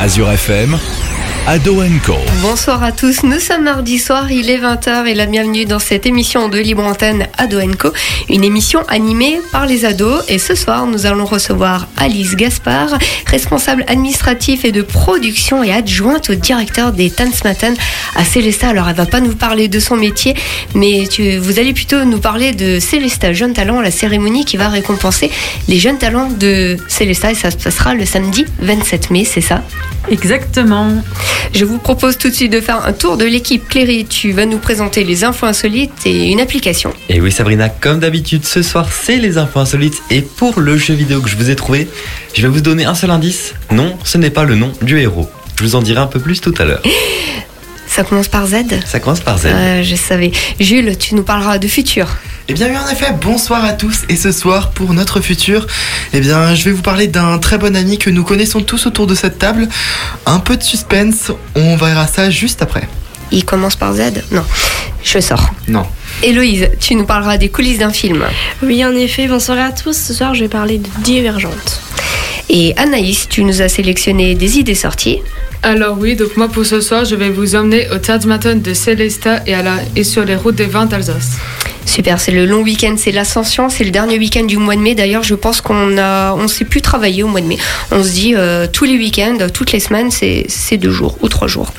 Azure FM, Ado Co. Bonsoir à tous, nous sommes mardi soir, il est 20h et la bienvenue dans cette émission de Libre Antenne Ado Co, une émission animée par les ados. Et ce soir, nous allons recevoir Alice Gaspard, responsable administratif et de production et adjointe au directeur des Tanzmatten à Célesta. Alors, elle va pas nous parler de son métier, mais tu, vous allez plutôt nous parler de Célesta Jeunes Talents, la cérémonie qui va récompenser les jeunes talents de Célesta et ça se passera le samedi 27 mai, c'est ça? Exactement. Je vous propose tout de suite de faire un tour de l'équipe. Cléry, tu vas nous présenter les infos insolites et une application. Et oui Sabrina, comme d'habitude, ce soir c'est les infos insolites et pour le jeu vidéo que je vous ai trouvé, je vais vous donner un seul indice. Non, ce n'est pas le nom du héros. Je vous en dirai un peu plus tout à l'heure. Ça commence par Z Ça commence par Z. Euh, Je savais. Jules, tu nous parleras de futur. Eh bien oui, en effet, bonsoir à tous. Et ce soir, pour notre futur, eh bien, je vais vous parler d'un très bon ami que nous connaissons tous autour de cette table. Un peu de suspense, on verra ça juste après. Il commence par Z Non, je sors. Non. Héloïse, tu nous parleras des coulisses d'un film. Oui, en effet, bonsoir à tous. Ce soir, je vais parler de Divergente. Et Anaïs, tu nous as sélectionné des idées sorties. Alors oui, donc moi pour ce soir, je vais vous emmener au Tadmaton de Célesta et, à la, et sur les routes des vins d'Alsace. Super, c'est le long week-end, c'est l'ascension, c'est le dernier week-end du mois de mai. D'ailleurs, je pense qu'on a, on sait plus travailler au mois de mai. On se dit euh, tous les week-ends, toutes les semaines, c'est c'est deux jours ou trois jours.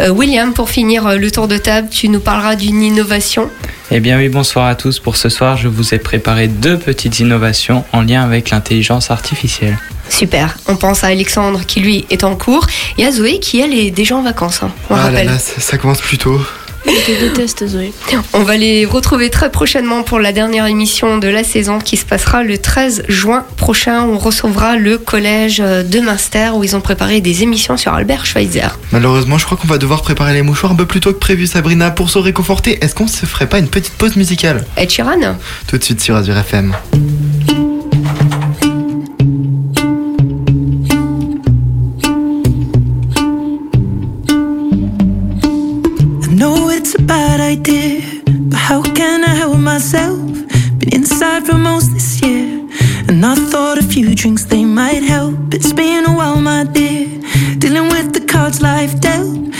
Euh, William, pour finir euh, le tour de table, tu nous parleras d'une innovation. Eh bien oui, bonsoir à tous. Pour ce soir, je vous ai préparé deux petites innovations en lien avec l'intelligence artificielle. Super. On pense à Alexandre qui lui est en cours et à Zoé qui elle est déjà en vacances. hein, on ah là là, ça, ça commence plus tôt. Je te déteste, Zoé. On va les retrouver très prochainement pour la dernière émission de la saison qui se passera le 13 juin prochain. On recevra le collège de Münster où ils ont préparé des émissions sur Albert Schweitzer. Malheureusement, je crois qu'on va devoir préparer les mouchoirs un peu plus tôt que prévu, Sabrina, pour se réconforter. Est-ce qu'on se ferait pas une petite pause musicale? Ed Sheeran? Tout de suite sur Azure FM. But how can I help myself? Been inside for most this year, and I thought a few drinks they might help. It's been a while, my dear, dealing with the cards life dealt.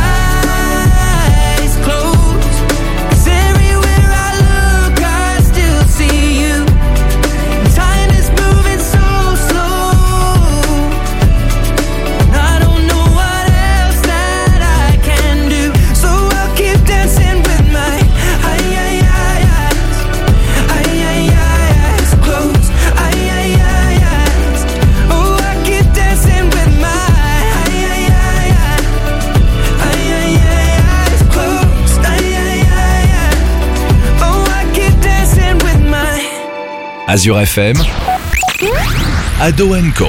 Azure FM, Ado Co.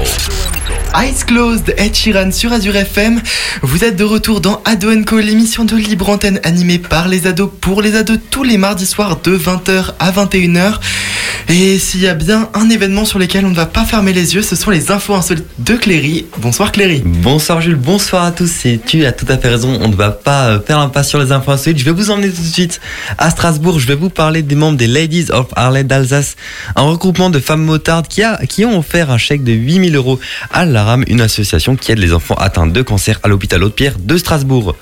Eyes Closed, Ed Sheeran sur Azure FM. Vous êtes de retour dans Ado Co, l'émission de libre antenne animée par les ados pour les ados tous les mardis soirs de 20h à 21h. Et s'il y a bien un événement sur lequel on ne va pas fermer les yeux, ce sont les infos insolites de Cléry. Bonsoir Cléry. Bonsoir Jules, bonsoir à tous. Et tu as tout à fait raison, on ne va pas euh, faire l'impasse sur les infos insolites. Je vais vous emmener tout de suite à Strasbourg. Je vais vous parler des membres des Ladies of Harley d'Alsace, un regroupement de femmes motardes qui, a, qui ont offert un chèque de 8000 euros à l'ARAM, une association qui aide les enfants atteints de cancer à l'hôpital Haute-Pierre de Strasbourg.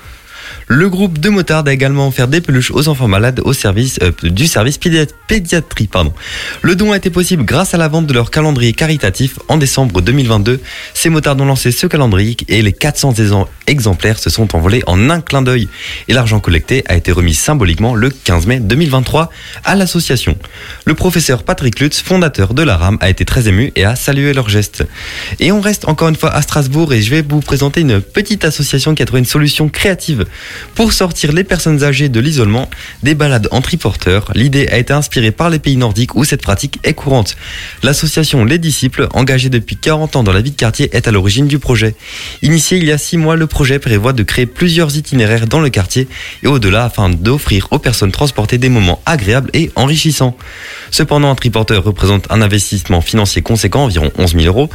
Le groupe de motards a également offert des peluches aux enfants malades au service euh, du service pédiat- pédiatrie. Pardon. Le don a été possible grâce à la vente de leur calendrier caritatif en décembre 2022. Ces motards ont lancé ce calendrier et les 400 ex- exemplaires se sont envolés en un clin d'œil. Et l'argent collecté a été remis symboliquement le 15 mai 2023 à l'association. Le professeur Patrick Lutz, fondateur de la RAM, a été très ému et a salué leur geste. Et on reste encore une fois à Strasbourg et je vais vous présenter une petite association qui a trouvé une solution créative pour sortir les personnes âgées de l'isolement des balades en triporteur. L'idée a été inspirée par les pays nordiques où cette pratique est courante. L'association Les Disciples, engagée depuis 40 ans dans la vie de quartier, est à l'origine du projet. Initié il y a 6 mois, le projet prévoit de créer plusieurs itinéraires dans le quartier et au-delà afin d'offrir aux personnes transportées des moments agréables et enrichissants. Cependant, un triporteur représente un investissement financier conséquent, environ 11 000 euros.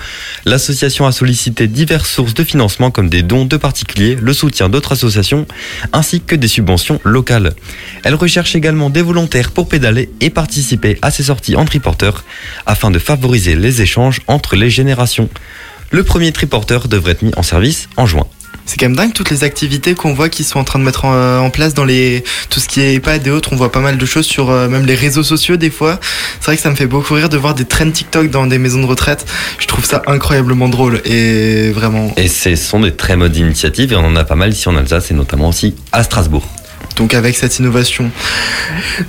L'association a sollicité diverses sources de financement comme des dons de particuliers, le soutien d'autres associations, ainsi que des subventions locales. Elle recherche également des volontaires pour pédaler et participer à ces sorties en triporteur afin de favoriser les échanges entre les générations. Le premier triporteur devrait être mis en service en juin. C'est quand même dingue toutes les activités qu'on voit qui sont en train de mettre en, euh, place dans les tout ce qui est EHPAD et autres. On voit pas mal de choses sur euh, même les réseaux sociaux des fois. C'est vrai que ça me fait beaucoup rire de voir des trends TikTok dans des maisons de retraite. Je trouve ça incroyablement drôle et vraiment. Et ce sont des très modes d'initiatives et on en a pas mal ici en Alsace et notamment aussi à Strasbourg. Donc avec cette innovation.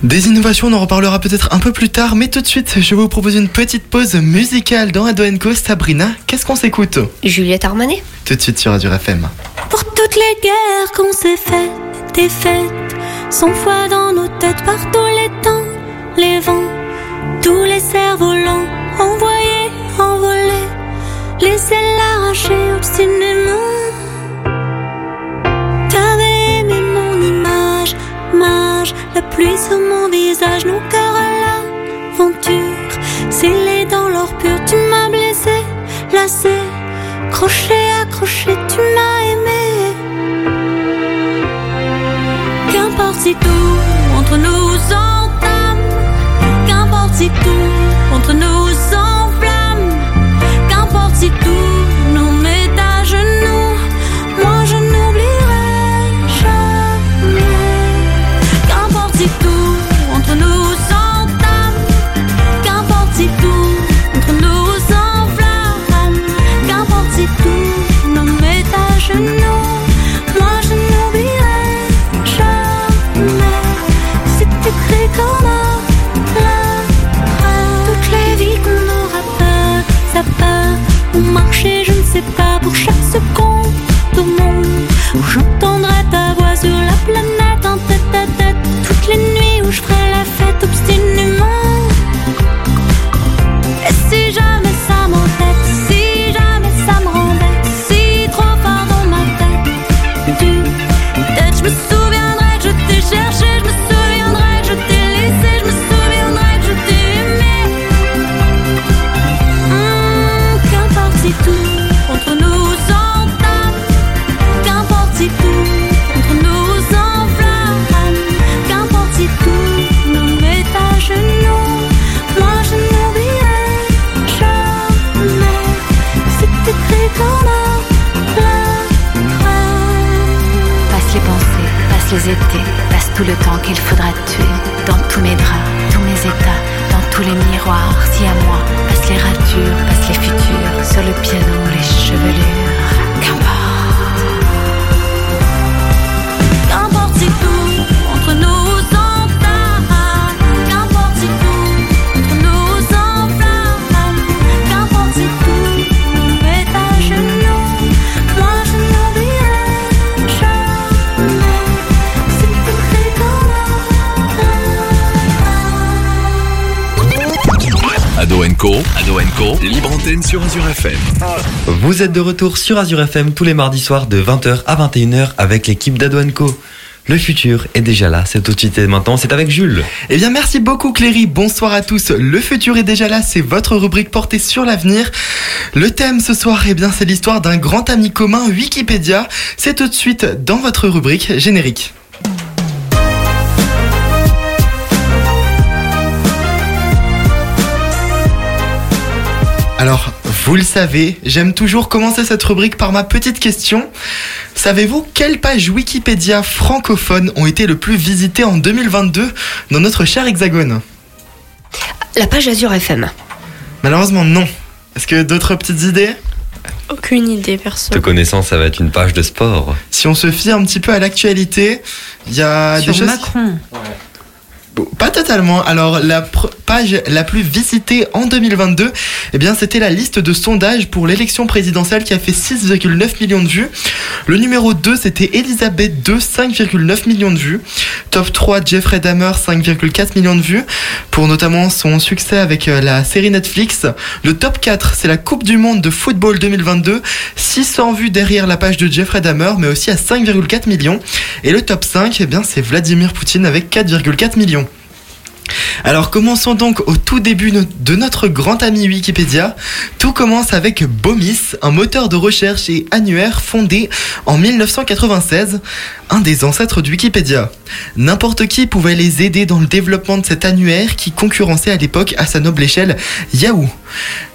Des innovations, on en reparlera peut-être un peu plus tard, mais tout de suite, je vais vous proposer une petite pause musicale dans Ado Co. Sabrina, qu'est-ce qu'on s'écoute? Juliette Armanet. Tout de suite sur Radio FM. Pour toutes les guerres qu'on s'est faites, des fêtes, sans foi dans nos têtes par tous les temps, les vents, tous les cerfs-volants, envoyés, envolés, laissez l'arracher obstinément. La pluie sur mon visage, nos cœurs à l'aventure, scellés dans l'or pur, tu m'as blessé, lassé, crochet, accroché, tu m'as aimé. Qu'importe si tout entre nous où j'entendrai ta voix sur la planète en tête à tête, toutes les nuits où je ferai la fête obstinément. Et si jamais ça m'entête, si jamais ça me rembête, si trop fort dans ma tête, peut-être je me souviendrai que je t'ai cherché, pensées, passe les étés, passe tout le temps qu'il faudra tuer. Dans tous mes draps, tous mes états, dans tous les miroirs, si à moi. Passe les ratures, passe les futurs, sur le piano, les chevelures. Ado Co. Ado Co. Libre antenne sur Azure FM. Vous êtes de retour sur Azure FM tous les mardis soirs de 20h à 21h avec l'équipe d'Ado Co. Le futur est déjà là, c'est tout de suite et maintenant, c'est avec Jules. Eh bien, merci beaucoup Cléry. Bonsoir à tous. Le futur est déjà là, c'est votre rubrique portée sur l'avenir. Le thème ce soir, eh bien, c'est l'histoire d'un grand ami commun, Wikipédia. C'est tout de suite dans votre rubrique générique. Alors, vous le savez, j'aime toujours commencer cette rubrique par ma petite question. Savez-vous quelles pages Wikipédia francophones ont été le plus visitées en 2022 dans notre cher hexagone La page Azure FM. Malheureusement, non. Est-ce que d'autres petites idées? Aucune idée, perso. De connaissance, ça va être une page de sport. Si on se fie un petit peu à l'actualité, il y a Sur des choses... Macron. Bon, Pas totalement. Alors la pr- page la plus visitée en 2022, eh bien c'était la liste de sondages pour l'élection présidentielle qui a fait 6,9 millions de vues. Le numéro 2 c'était Elisabeth II, 5,9 millions de vues. Top 3 Jeffrey Dahmer, 5,4 millions de vues pour notamment son succès avec euh, la série Netflix. Le top 4 c'est la Coupe du Monde de football 2022, 600 vues derrière la page de Jeffrey Dahmer mais aussi à 5,4 millions. Et le top 5 eh bien c'est Vladimir Poutine avec 4,4 millions. Alors commençons donc au tout début de notre grand ami Wikipédia. Tout commence avec Bomis, un moteur de recherche et annuaire fondé en 1996, un des ancêtres de Wikipédia. N'importe qui pouvait les aider dans le développement de cet annuaire qui concurrençait à l'époque à sa noble échelle Yahoo.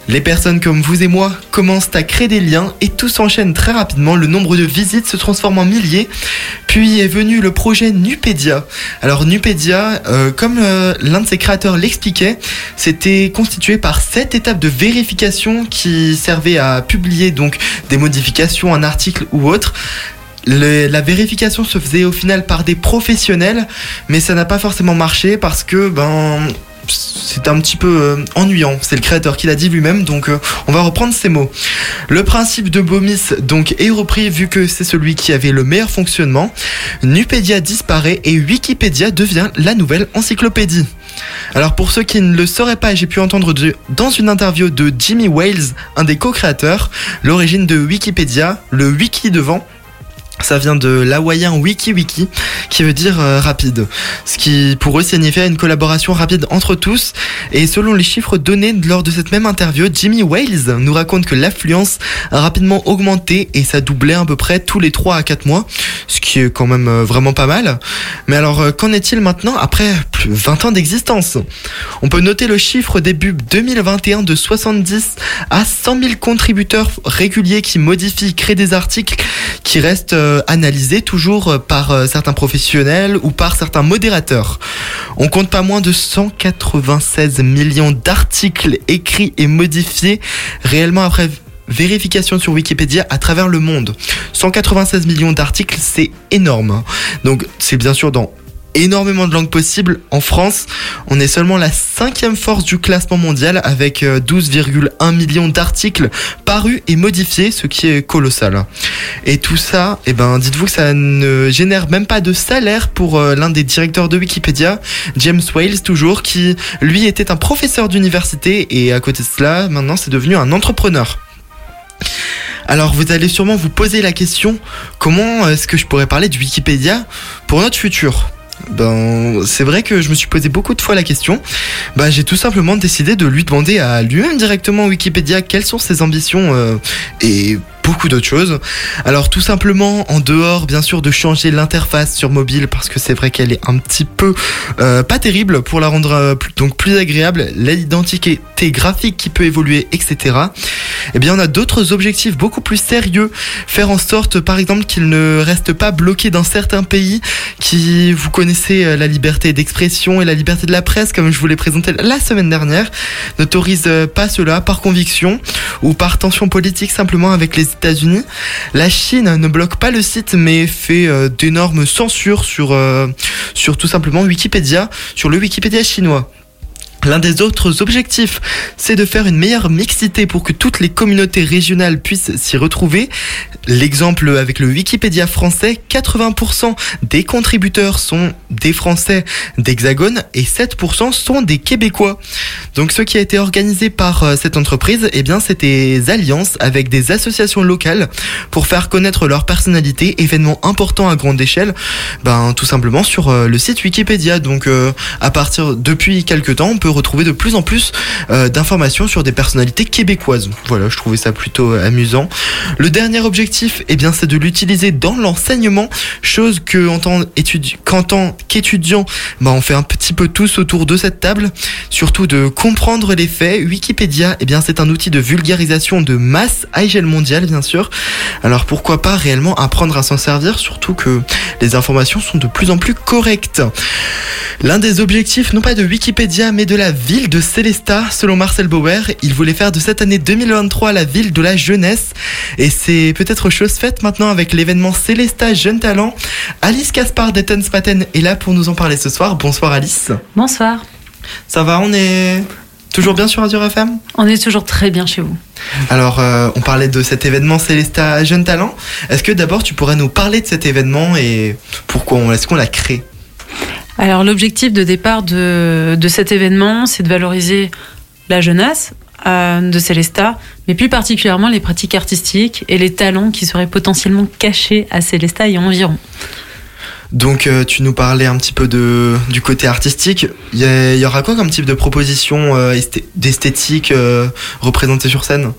Les personnes comme vous et moi commencent à créer des liens et tout s'enchaîne très rapidement. Le nombre de visites se transforme en milliers. Puis est venu le projet Nupédia. Alors Nupédia, euh, comme euh, l'un de ses créateurs l'expliquait, c'était constitué par sept étapes de vérification qui servaient à publier donc des modifications, un article ou autre. La vérification se faisait au final par des professionnels, mais ça n'a pas forcément marché parce que ben c'est un petit peu euh, ennuyant. C'est le créateur qui l'a dit lui-même, donc euh, on va reprendre ces mots. Le principe de Bomis donc est repris vu que c'est celui qui avait le meilleur fonctionnement. Nupédia disparaît et Wikipédia devient la nouvelle encyclopédie. Alors pour ceux qui ne le sauraient pas, j'ai pu entendre dans une interview de Jimmy Wales, un des co-créateurs, l'origine de Wikipédia, le wiki devant. Ça vient de l'hawaïen wiki wiki, qui veut dire euh, rapide. Ce qui pour eux signifiait une collaboration rapide entre tous. Et selon les chiffres donnés lors de cette même interview, Jimmy Wales nous raconte que l'affluence a rapidement augmenté et ça doublait à peu près tous les 3 à 4 mois. Ce qui est quand même euh, vraiment pas mal. Mais alors, euh, qu'en est-il maintenant après plus de 20 ans d'existence? On peut noter le chiffre début 2021 de 70 à 100 000 contributeurs réguliers qui modifient, créent des articles qui restent euh, analysés toujours euh, par euh, certains professionnels ou par certains modérateurs. On compte pas moins de 196 millions d'articles écrits et modifiés réellement après vérification sur Wikipédia à travers le monde. 196 millions d'articles, c'est énorme. Donc c'est bien sûr dans énormément de langues possibles. En France, on est seulement la cinquième force du classement mondial avec euh, 12,1 millions d'articles parus et modifiés, ce qui est colossal. Et tout ça, eh ben, dites-vous que ça ne génère même pas de salaire pour euh, l'un des directeurs de Wikipédia, James Wales toujours, qui lui était un professeur d'université et à côté de cela, maintenant c'est devenu un entrepreneur. Alors vous allez sûrement vous poser la question, comment est-ce que je pourrais parler de Wikipédia pour notre futur? Ben, c'est vrai que je me suis posé beaucoup de fois la question. Bah, j'ai tout simplement décidé de lui demander à lui-même directement Wikipédia quelles sont ses ambitions euh, et beaucoup d'autres choses. Alors tout simplement, en dehors bien sûr de changer l'interface sur mobile parce que c'est vrai qu'elle est un petit peu euh, pas terrible pour la rendre euh, donc plus agréable, l'identité graphique qui peut évoluer, etc. Eh bien, on a d'autres objectifs beaucoup plus sérieux. Faire en sorte, par exemple, qu'il ne reste pas bloqué dans certains pays qui, vous connaissez, euh, la liberté d'expression et la liberté de la presse, comme je vous l'ai présenté la semaine dernière, n'autorise euh, pas cela par conviction ou par tension politique simplement avec les États-Unis. La Chine ne bloque pas le site mais fait euh, d'énormes censures sur, euh, sur tout simplement Wikipédia, sur le Wikipédia chinois. L'un des autres objectifs, c'est de faire une meilleure mixité pour que toutes les communautés régionales puissent s'y retrouver. L'exemple avec le Wikipédia français, 80% des contributeurs sont des Français d'Hexagone et 7% sont des Québécois. Donc ce qui a été organisé par euh, cette entreprise, eh bien c'est des alliances avec des associations locales pour faire connaître leur personnalité, événements importants à grande échelle, ben tout simplement sur euh, le site Wikipédia. Donc euh, à partir depuis quelques temps, on peut retrouver de plus en plus euh, d'informations sur des personnalités québécoises. Voilà, je trouvais ça plutôt euh, amusant. Le dernier objectif, eh bien, c'est de l'utiliser dans l'enseignement, chose que en tant, qu'étudiant, bah, on fait un petit peu tous autour de cette table, surtout de comprendre les faits. Wikipédia, eh bien, c'est un outil de vulgarisation de masse à échelle mondiale, bien sûr. Alors pourquoi pas réellement apprendre à s'en servir, surtout que les informations sont de plus en plus correctes. L'un des objectifs, non pas de Wikipédia, mais de la ville de Célestat, selon Marcel Bauer, il voulait faire de cette année 2023 la ville de la jeunesse. Et c'est peut-être chose faite maintenant avec l'événement Célestat Jeunes Talents. Alice Caspar d'Ettenspaten est là pour nous en parler ce soir. Bonsoir Alice. Bonsoir. Ça va, on est toujours bien sur Azure FM On est toujours très bien chez vous. Alors, euh, on parlait de cet événement Célestat Jeunes Talents. Est-ce que d'abord tu pourrais nous parler de cet événement et pourquoi est-ce qu'on l'a créé? Alors l'objectif de départ de, de cet événement, c'est de valoriser la jeunesse euh, de Célestat, mais plus particulièrement les pratiques artistiques et les talents qui seraient potentiellement cachés à Célestat et environ. Donc euh, tu nous parlais un petit peu de, du côté artistique. Il y, aura quoi comme type de proposition euh, esthé- d'esthétique représentée sur scène?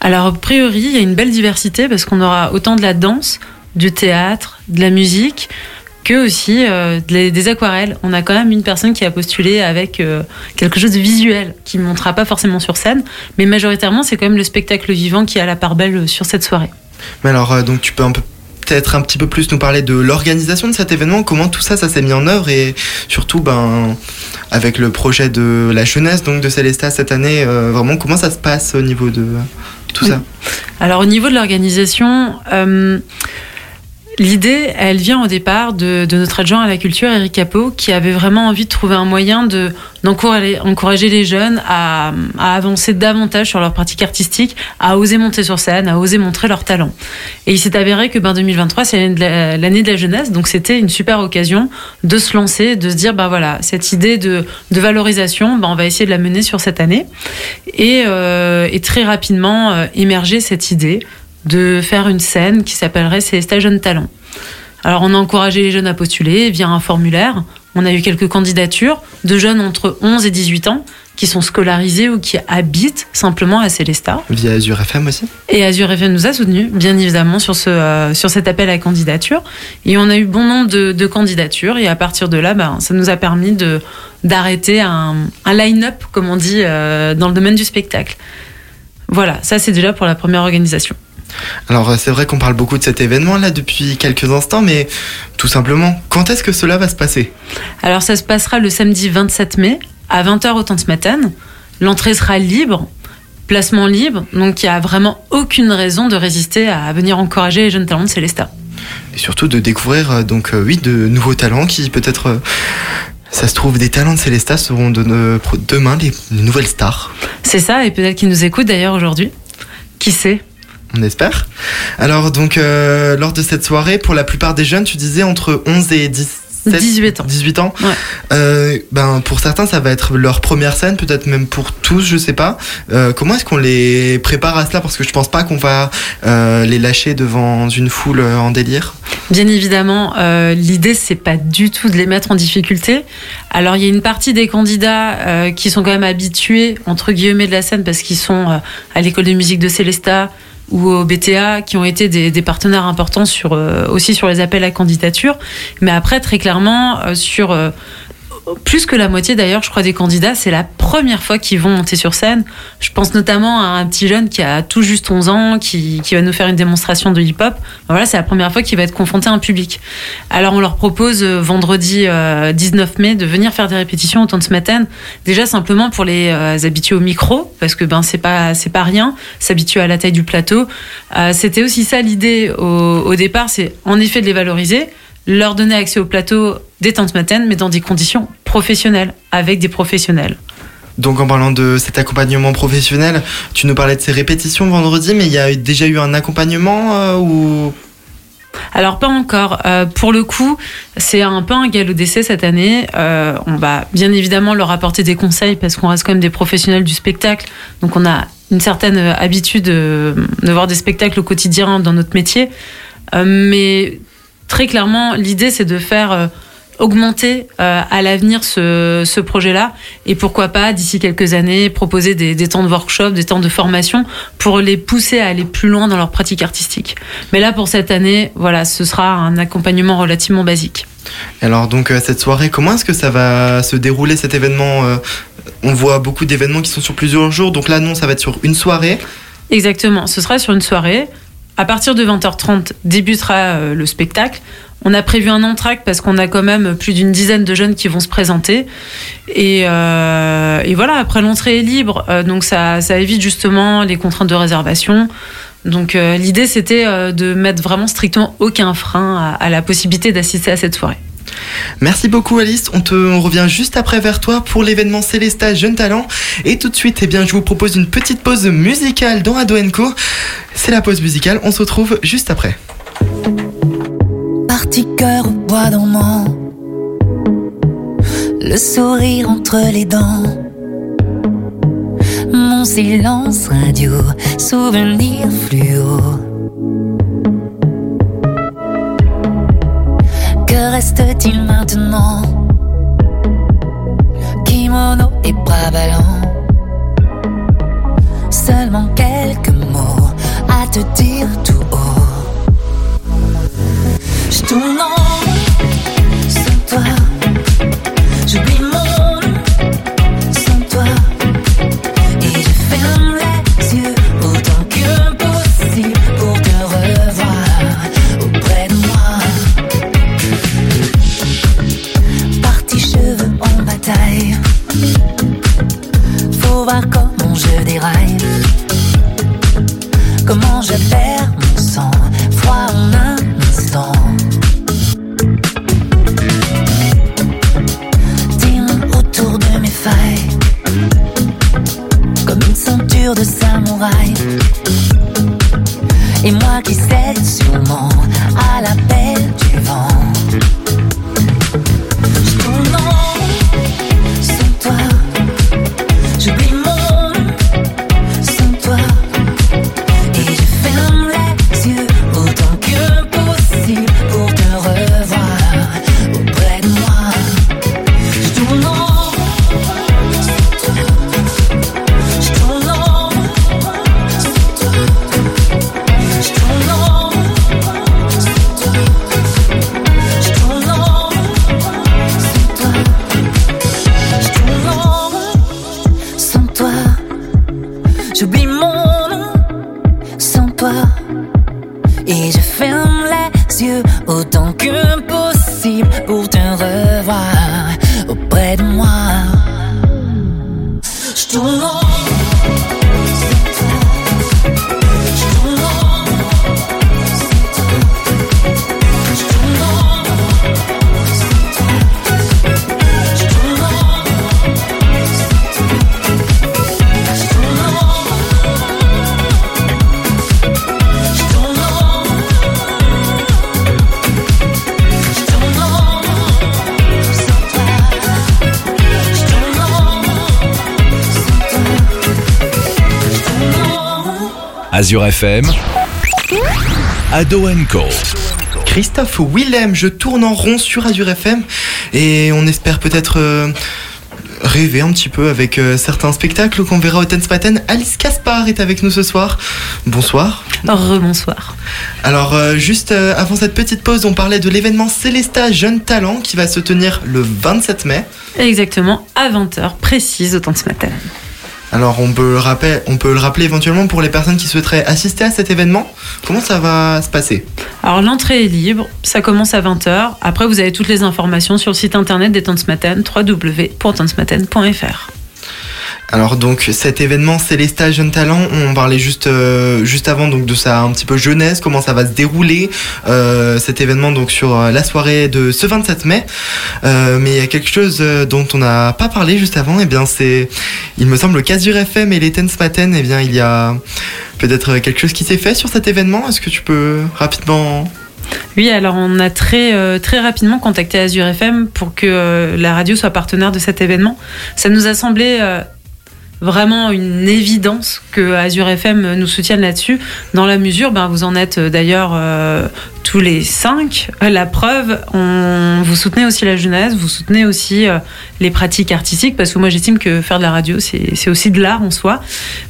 Alors a priori, il y a une belle diversité parce qu'on aura autant de la danse, du théâtre, de la musique que aussi euh, des, des aquarelles. On a quand même une personne qui a postulé avec euh, quelque chose de visuel qui ne montera pas forcément sur scène, mais majoritairement c'est quand même le spectacle vivant qui a la part belle euh, sur cette soirée. Mais alors euh, donc tu peux un peu peut-être un petit peu plus nous parler de l'organisation de cet événement, comment tout ça ça s'est mis en œuvre et surtout ben avec le projet de la jeunesse donc de Célestat cette année euh, vraiment comment ça se passe au niveau de tout ça? Alors au niveau de l'organisation, euh, l'idée, elle vient au départ de, notre adjoint à la culture, Eric Capot, qui avait vraiment envie de trouver un moyen de d'encourager encourager les jeunes à, avancer davantage sur leur pratique artistique, à oser monter sur scène, à oser montrer leur talent. Et il s'est avéré que ben, 2023, c'est l'année de la- jeunesse, donc c'était une super occasion de se lancer, de se dire, ben voilà, cette idée de, valorisation, ben, on va essayer de la mener sur cette année. Et, euh, très rapidement, euh, émerger cette idée de faire une scène qui s'appellerait Célestat Jeunes Talents. Alors, on a encouragé les jeunes à postuler via un formulaire. On a eu quelques candidatures de jeunes entre 11 et 18 ans qui sont scolarisés ou qui habitent simplement à Célestat. via Azure FM aussi Et Azure FM nous a soutenus, bien évidemment, sur, ce, euh, sur cet appel à candidature. Et on a eu bon nombre de, de candidatures. Et à partir de là, ben, ça nous a permis de, d'arrêter un, un line-up, comme on dit, euh, dans le domaine du spectacle. Voilà, ça c'est déjà pour la première organisation. Alors euh, c'est vrai qu'on parle beaucoup de cet événement là depuis quelques instants mais tout simplement quand est-ce que cela va se passer? Alors ça se passera le samedi 27 mai à 20h au Tanzmatten. L'entrée sera libre, placement libre, donc il n'y a vraiment aucune raison de résister à venir encourager les jeunes talents de Célestat. et surtout de découvrir euh, donc euh, oui de nouveaux talents qui peut-être ça se trouve des talents de Célestat seront de, demain les nouvelles stars C'est ça, et peut-être qu'ils nous écoutent d'ailleurs aujourd'hui. Qui sait? On espère. Alors donc euh, lors de cette soirée pour la plupart des jeunes tu disais entre 11 et 17 18 ans. 18 ans. Ouais. Euh, ben pour certains ça va être leur première scène, peut-être même pour tous, je sais pas. Euh, comment est-ce qu'on les prépare à cela? Parce que je pense pas qu'on va euh, les lâcher devant une foule en délire. Bien évidemment, l'idée c'est pas du tout de les mettre en difficulté. Alors il y a une partie des candidats qui sont quand même habitués entre guillemets de la scène parce qu'ils sont à l'école de musique de Célestat ou au BTA qui ont été des, partenaires importants sur euh, aussi sur les appels à candidature. Mais après très clairement euh, sur euh, plus que la moitié d'ailleurs, je crois, des candidats, c'est la première fois qu'ils vont monter sur scène. Je pense notamment à un petit jeune qui a tout juste 11 ans, qui, qui va nous faire une démonstration de hip-hop. Voilà, c'est la première fois qu'il va être confronté à un public. Alors on leur propose euh, vendredi euh, 19 mai de venir faire des répétitions au temps de ce matin. Déjà simplement pour les euh, habituer au micro, parce que ben c'est pas c'est pas rien, s'habituer à la taille du plateau. Euh, C'était aussi ça l'idée au, au départ, c'est en effet de les valoriser leur donner accès au plateau des tentes matines, mais dans des conditions professionnelles, avec des professionnels. Donc en parlant de cet accompagnement professionnel, tu nous parlais de ces répétitions vendredi, mais il y a déjà eu un accompagnement euh, ou? Alors pas encore. Euh, pour le coup, c'est un peu un galop d'essai cette année. Euh, on va bien évidemment leur apporter des conseils parce qu'on reste quand même des professionnels du spectacle. Donc on a une certaine habitude de, de voir des spectacles au quotidien dans notre métier. Euh, mais très clairement, l'idée c'est de faire euh, augmenter euh, à l'avenir ce, ce projet-là et pourquoi pas d'ici quelques années proposer des, des temps de workshop, des temps de formation pour les pousser à aller plus loin dans leur pratique artistique. Mais là pour cette année, voilà, ce sera un accompagnement relativement basique. Alors donc euh, cette soirée, comment est-ce que ça va se dérouler cet événement euh, On voit beaucoup d'événements qui sont sur plusieurs jours, donc là non, ça va être sur une soirée. Exactement, ce sera sur une soirée. À partir de 20h30 débutera euh, le spectacle. On a prévu un entracte parce qu'on a quand même plus d'une dizaine de jeunes qui vont se présenter. Et, euh, voilà, après l'entrée est libre, euh, donc ça, ça évite justement les contraintes de réservation. Donc l'idée c'était de mettre vraiment strictement aucun frein à, à la possibilité d'assister à cette soirée. Merci beaucoup Alice, on, te, revient juste après vers toi pour l'événement Célesta Jeune Talent. Et tout de suite, eh bien, je vous propose une petite pause musicale dans Ado Co. C'est la pause musicale, on se retrouve juste après. Parti cœur bois le sourire entre les dents. Mon silence radio, souvenir fluo. Reste-t-il maintenant Kimono et bras ballants. Seulement quelques mots à te dire tout haut. Je tourne en sans toi. J'oublie Azure FM, Ado Co. Christophe Willem, je tourne en rond sur Azure FM et on espère peut-être euh, rêver un petit peu avec euh, certains spectacles qu'on verra au Tenspaten. Alice Caspar est avec nous ce soir. Bonsoir. Rebonsoir. Alors euh, juste euh, avant cette petite pause, on parlait de l'événement Célesta Jeune Talent qui va se tenir le 27 mai. Exactement, à 20h précise autant de ce matin. Alors on peut, le rappeler, on peut le rappeler éventuellement pour les personnes qui souhaiteraient assister à cet événement. Comment ça va se passer? Alors l'entrée est libre, ça commence à 20h. Après, vous avez toutes les informations sur le site internet des matin. Alors donc cet événement Célesta Jeune Talent, on parlait juste euh, juste avant donc de sa un petit peu jeunesse, comment ça va se dérouler euh, cet événement donc sur euh, la soirée de ce 27 mai. Mais il y a quelque chose dont on n'a pas parlé juste avant, et bien c'est il me semble qu'Azur FM et les Tense Maten, et bien il y a peut-être quelque chose qui s'est fait sur cet événement. Est-ce que tu peux rapidement Oui, alors on a très, euh, très rapidement contacté Azure FM pour que euh, la radio soit partenaire de cet événement. Ça nous a semblé euh, vraiment une évidence que Azure FM nous soutienne là-dessus, dans la mesure, ben, vous en êtes euh, d'ailleurs euh, tous les cinq. La preuve, vous soutenez aussi la jeunesse, vous soutenez aussi euh, les pratiques artistiques, parce que moi j'estime que faire de la radio, c'est aussi de l'art en soi.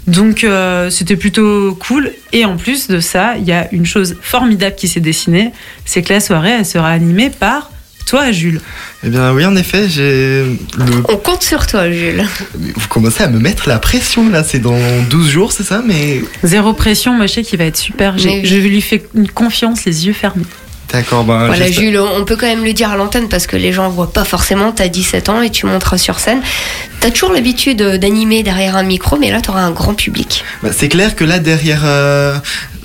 Donc c'était plutôt cool. Et en plus de ça, il y a une chose formidable qui s'est dessinée, c'est que la soirée, elle sera animée par toi, Jules. Eh bien oui, en effet, j'ai le On compte sur toi, Jules. vous commencez à me mettre la pression là, c'est dans 12 jours, c'est ça mais Zéro pression, moi je sais qu'il va être super. Mais- Je lui fais une confiance, les yeux fermés. d'accord, ben Voilà, Jules, on peut quand même le dire à l'antenne parce que les gens voient pas forcément. T'as 17 ans et tu montres sur scène. T'as toujours l'habitude d'animer derrière un micro, mais là, t'auras un grand public. Bah, c'est clair que là derrière, euh,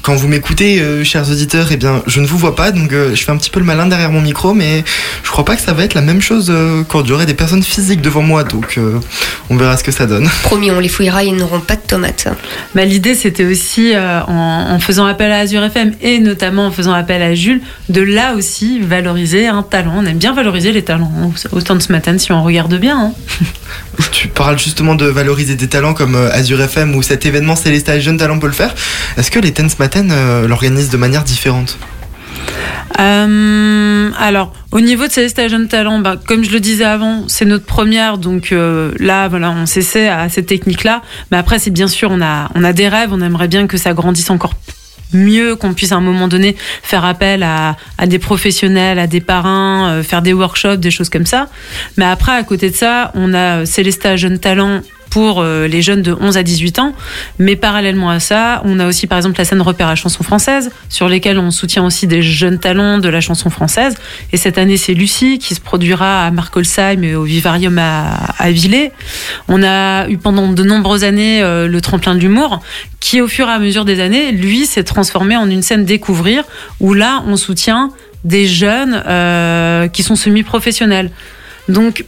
quand vous m'écoutez, euh, chers auditeurs, eh bien, je ne vous vois pas, donc euh, je fais un petit peu le malin derrière mon micro, mais je crois pas que ça va être la même chose euh, quand j'aurai des personnes physiques devant moi, donc euh, on verra ce que ça donne. Promis, on les fouillera, ils n'auront pas de tomates. Bah, L'idée, c'était aussi, euh, en, en faisant appel à Azure FM et notamment en faisant appel à Jules, de là aussi valoriser un talent. On aime bien valoriser les talents, hein, autant de ce matin si on regarde bien. hein. Tu parles justement de valoriser des talents comme euh, Azure FM ou cet événement Célestal Jeune Talent peut le faire. Est-ce que les Tense Maten euh, l'organisent de manière différente Euh, alors, au niveau de Célestat Jeune Talent, bah, comme je le disais avant, c'est notre première, donc euh, là, voilà, on s'essaie à cette technique-là. Mais après, c'est bien sûr, on a, on a des rêves, on aimerait bien que ça grandisse encore mieux, qu'on puisse à un moment donné faire appel à, des professionnels, à des parrains, faire des workshops, des choses comme ça. Mais après, à côté de ça, on a Célestat Jeune Talent pour euh, les jeunes de 11 à 18 ans. Mais parallèlement à ça, on a aussi par exemple la scène repérage chanson française, sur lesquelles on soutient aussi des jeunes talents de la chanson française. Et cette année, c'est Lucie qui se produira à Markolsheim et au Vivarium à, à Villers. On a eu pendant de nombreuses années euh, le tremplin de l'humour, qui au fur et à mesure des années, lui, s'est transformé en une scène découvrir, où là, on soutient des jeunes euh, qui sont semi-professionnels. Donc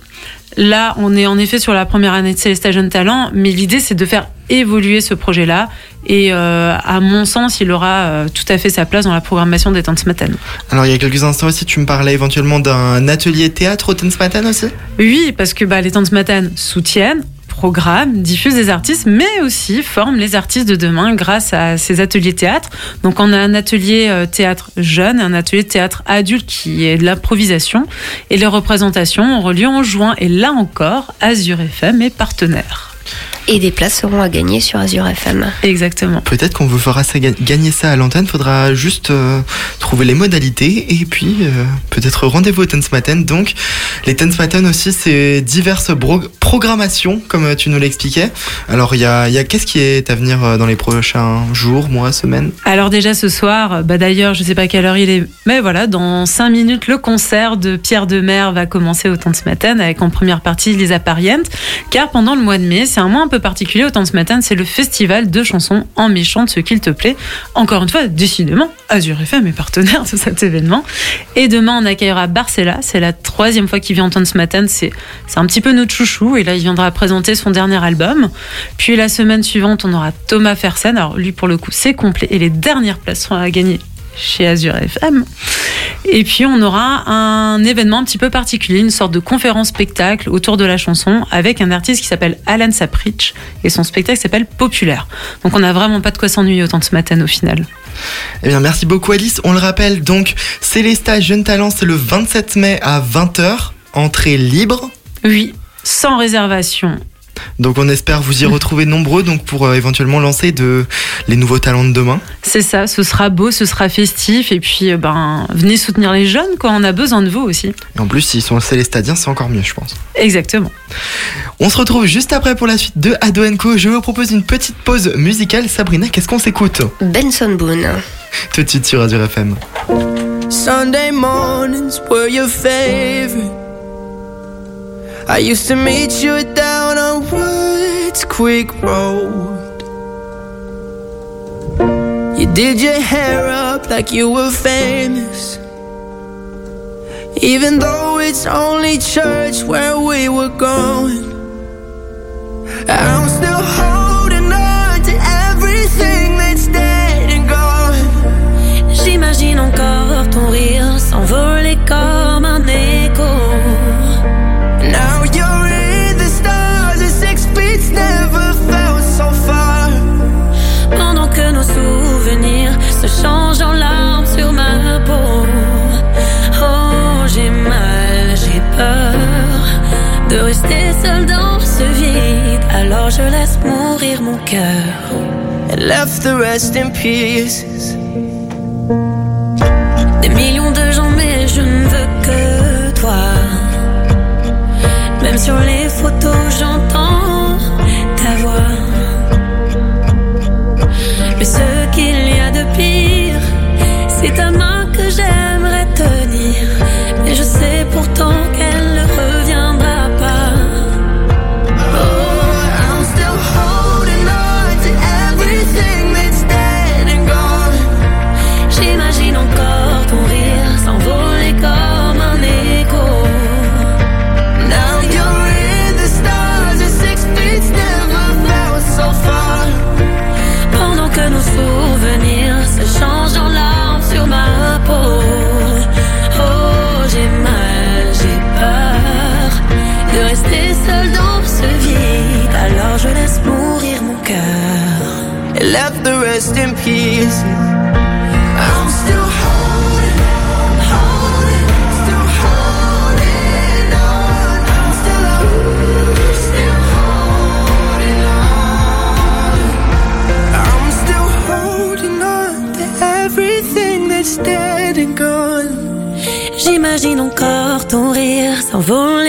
là, on est en effet sur la première année de Célestat Jeune Talent, mais l'idée c'est de faire évoluer ce projet-là. Et euh, à mon sens, il aura euh, tout à fait sa place dans la programmation des Tantes Matin. Alors il y a quelques instants aussi, tu me parlais éventuellement d'un atelier théâtre au Tense Maten aussi? Oui, parce que bah, les Tantes Matin soutiennent, diffusent des artistes, mais aussi forment les artistes de demain grâce à ces ateliers théâtre. Donc on a un atelier euh, théâtre jeune, un atelier théâtre adulte qui est de l'improvisation. Et les représentations auront lieu en juin. Et là encore, Azure FM est partenaire. Et des places seront à gagner sur Azure FM. Exactement. Peut-être qu'on vous fera ça gagner ça à l'antenne, faudra juste euh, trouver les modalités et puis euh, peut-être rendez-vous au Tense Maten. Donc les Tense Maten aussi c'est diverses programmations comme tu nous l'expliquais. Alors il y a, il y a qu'est-ce qui est à venir euh, dans les prochains jours, mois, semaines? Alors déjà ce soir, bah d'ailleurs je sais pas quelle heure il est, mais voilà, dans 5 minutes le concert de Pierre Demer va commencer au temps de ce matin avec en première partie Lisa Pariente, car pendant le mois de mai, c'est un mois un peu particulier au temps de ce matin, c'est le festival de chansons en méchant de ce qu'il te plaît. Encore une fois, décidément, Azure FM est partenaire de cet événement. Et demain on accueillera Barcella, c'est la troisième fois qu'il vient en temps de ce matin, c'est un petit peu notre chouchou, et là il viendra présenter son dernier album. Puis la semaine suivante, on aura Thomas Fersen. Alors lui, pour le coup, c'est complet. Et les dernières places seront à gagner chez Azure FM. Et puis on aura un événement un petit peu particulier, une sorte de conférence spectacle autour de la chanson avec un artiste qui s'appelle Alan Sapritch et son spectacle s'appelle Populaire. Donc on n'a vraiment pas de quoi s'ennuyer autant de ce matin au final. Eh bien merci beaucoup Alice. On le rappelle donc Célesta Jeune Talent c'est le 27 mai à 20h, entrée libre. Oui, sans réservation. Donc on espère vous y retrouver nombreux donc pour euh, éventuellement lancer de les nouveaux talents de demain. C'est ça, ce sera beau, ce sera festif et puis euh, ben venez soutenir les jeunes quand on a besoin de vous aussi. Et en plus s'ils sont célestadiens c'est encore mieux je pense. Exactement. On se retrouve juste après pour la suite de Ado Co. Je vous propose une petite pause musicale. Sabrina, qu'est-ce qu'on s'écoute? Benson Boone. Tout de suite sur Azure FM. Sunday mornings were your favorite. I used to meet you down on Wood streets quick road. You did your hair up like you were famous. Even though it's only church where we were going. I'm still holding on to everything that's dead and gone. J'imagine encore ton rire s'envoler comme un écho. Mon cœur. And left the rest in pieces. Des millions de gens, mais je ne veux que toi. Même sur les photos, j'entends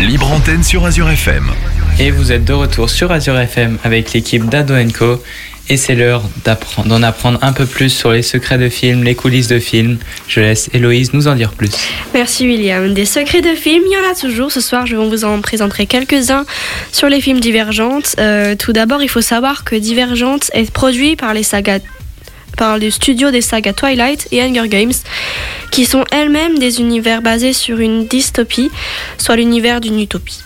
Libre antenne sur Azure FM. Et vous êtes de retour sur Azure FM avec l'équipe d'Ado Co. Et c'est l'heure d'en apprendre un peu plus sur les secrets de films, les coulisses de films. Je laisse Héloïse nous en dire plus. Merci William. Des secrets de films, il y en a toujours. Ce soir, je vais vous en présenter quelques-uns sur les films Divergente. Euh, tout d'abord, il faut savoir que Divergente est produit par les sagas par les studios des sagas Twilight et Hunger Games, qui sont elles-mêmes des univers basés sur une dystopie, soit l'univers d'une utopie.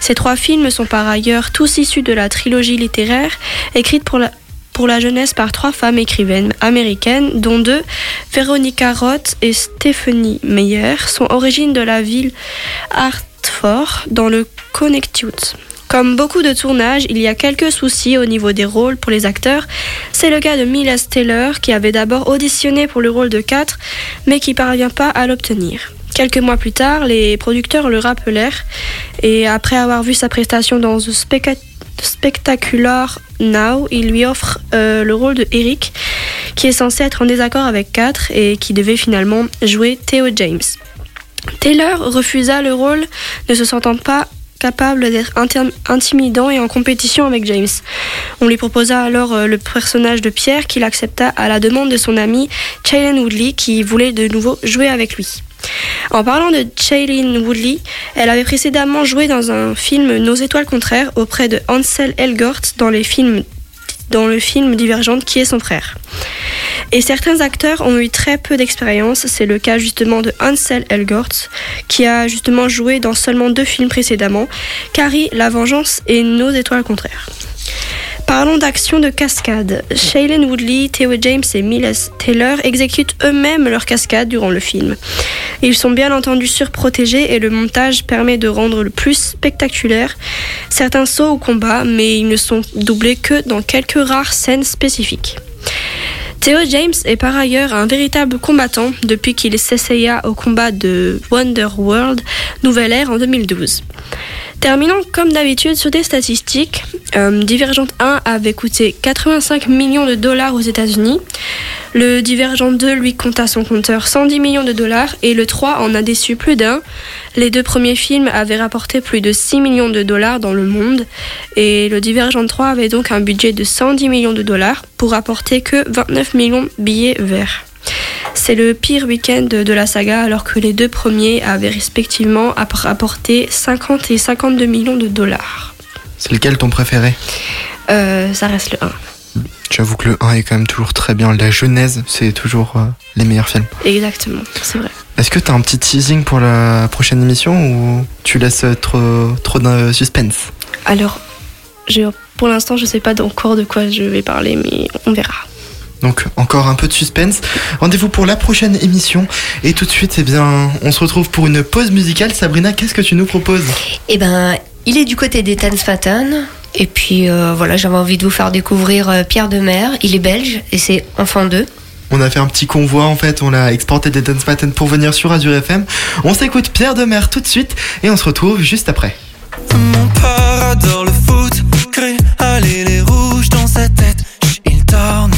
Ces trois films sont par ailleurs tous issus de la trilogie littéraire écrite pour la, jeunesse par trois femmes écrivaines américaines, dont deux, Veronica Roth et Stephanie Meyer, sont origines de la ville Hartford, dans le Connecticut. Comme beaucoup de tournages, il y a quelques soucis au niveau des rôles pour les acteurs. C'est le cas de Miles Taylor qui avait d'abord auditionné pour le rôle de 4 mais qui parvient pas à l'obtenir. Quelques mois plus tard, les producteurs le rappelèrent et après avoir vu sa prestation dans The Spectacular Now, ils lui offrent euh, le rôle de Eric qui est censé être en désaccord avec 4 et qui devait finalement jouer Theo James. Taylor refusa le rôle, ne se sentant pas capable d'être intimidant et en compétition avec James. On lui proposa alors euh, le personnage de Pierre qu'il accepta à la demande de son ami Shailene Woodley qui voulait de nouveau jouer avec lui. En parlant de Shailene Woodley, elle avait précédemment joué dans un film Nos étoiles contraires auprès de Ansel Elgort dans, les films, dans le film Divergente qui est son frère. Et certains acteurs ont eu très peu d'expérience. C'est le cas justement de Ansel Elgort, qui a justement joué dans seulement deux films précédemment, Carrie, La Vengeance et Nos étoiles contraires. Parlons d'action de cascade. Shailene Woodley, Theo James et Miles Taylor exécutent eux-mêmes leurs cascades durant le film. Ils sont bien entendu surprotégés et le montage permet de rendre le plus spectaculaire certains sauts au combat, mais ils ne sont doublés que dans quelques rares scènes spécifiques. Theo James est par ailleurs un véritable combattant depuis qu'il s'essaya au combat de Wonder World Nouvelle Ère en 2012. Terminons comme d'habitude sur des statistiques. Euh, Divergent 1 avait coûté 85 millions de dollars aux États-Unis. Le Divergent 2 lui compta son compteur 110 millions de dollars et le 3 en a déçu plus d'un. Les deux premiers films avaient rapporté plus de 6 millions de dollars dans le monde et le Divergent 3 avait donc un budget de 110 millions de dollars pour rapporter que 29 millions de billets verts. C'est le pire week-end de la saga alors que les deux premiers avaient respectivement rapporté 50 et 52 millions de dollars. C'est lequel ton préféré? Euh, ça reste le 1. J'avoue que le 1 est quand même toujours très bien. La genèse, c'est toujours euh, les meilleurs films. Exactement, c'est vrai. Est-ce que t'as un petit teasing pour la prochaine émission ou tu laisses trop, trop de suspense? Alors, je- pour l'instant, je sais pas encore de quoi je vais parler, mais on verra. Donc encore un peu de suspense. Rendez-vous pour la prochaine émission. Et tout de suite, eh bien, on se retrouve pour une pause musicale. Sabrina, qu'est-ce que tu nous proposes? Eh ben, il est du côté des Tanzmatten. Et puis euh, voilà, j'avais envie de vous faire découvrir euh, Pierre Demer. Il est belge et c'est Enfant 2. On a fait un petit convoi en fait, on a exporté des dance patterns pour venir sur Azure FM. On s'écoute Pierre Demer tout de suite et on se retrouve juste après. Mon père adore le foot, allez les rouges dans sa tête. Il dort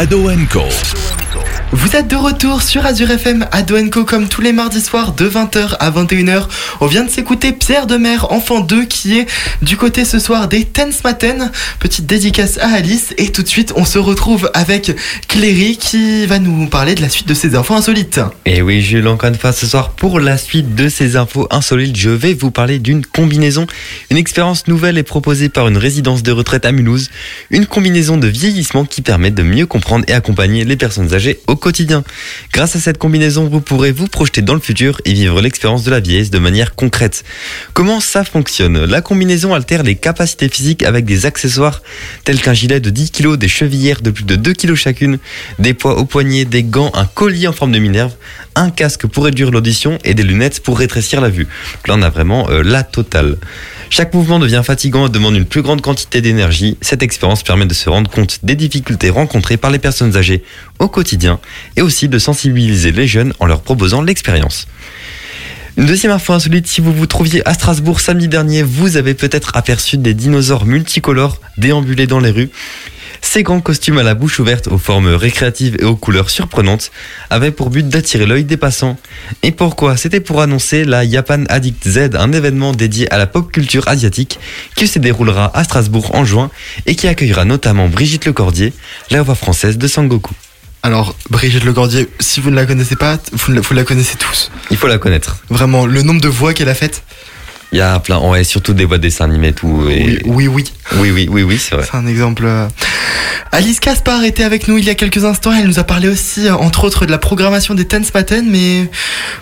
Ado Co. Vous êtes de retour sur Azure FM à Doenco comme tous les mardis soirs de 20h à 21h. On vient de s'écouter Pierre Demer, enfant 2, qui est du côté ce soir des Tense Maten. Petite dédicace à Alice. Et tout de suite, on se retrouve avec Cléry qui va nous parler de la suite de ses enfants insolites. Et oui, Jules, encore une fois ce soir, pour la suite de ces infos insolites, je vais vous parler d'une combinaison. Une expérience nouvelle est proposée par une résidence de retraite à Mulhouse. Une combinaison de vieillissement qui permet de mieux comprendre et accompagner les personnes âgées au quotidien. Grâce à cette combinaison, vous pourrez vous projeter dans le futur et vivre l'expérience de la vieillesse de manière concrète. Comment ça fonctionne? La combinaison altère les capacités physiques avec des accessoires tels qu'un gilet de 10 kg, des chevillères de plus de 2 kg chacune, des poids au poignet, des gants, un collier en forme de minerve, un casque pour réduire l'audition et des lunettes pour rétrécir la vue. Là, on a vraiment euh, la totale. Chaque mouvement devient fatigant et demande une plus grande quantité d'énergie. Cette expérience permet de se rendre compte des difficultés rencontrées par les personnes âgées au quotidien et aussi de sensibiliser les jeunes en leur proposant l'expérience. Une deuxième info insolite, si vous vous trouviez à Strasbourg samedi dernier, vous avez peut-être aperçu des dinosaures multicolores déambuler dans les rues. Ces grands costumes à la bouche ouverte, aux formes récréatives et aux couleurs surprenantes avaient pour but d'attirer l'œil des passants. Et pourquoi? C'était pour annoncer la Japan Addict Z, un événement dédié à la pop culture asiatique qui se déroulera à Strasbourg en juin et qui accueillera notamment Brigitte Lecordier, la voix française de Sangoku. Alors, Brigitte Lecordier, si vous ne la connaissez pas, vous la, vous la connaissez tous. Il faut la connaître. Vraiment, le nombre de voix qu'elle a faites. Il y a plein, ouais, surtout des voix de dessins animés et tout. Et... Oui, oui. Oui, oui, oui, oui, c'est vrai. C'est un exemple. euh. Alice Caspar était avec nous il y a quelques instants. Elle nous a parlé aussi, euh, entre autres, de la programmation des Tense Matin. Mais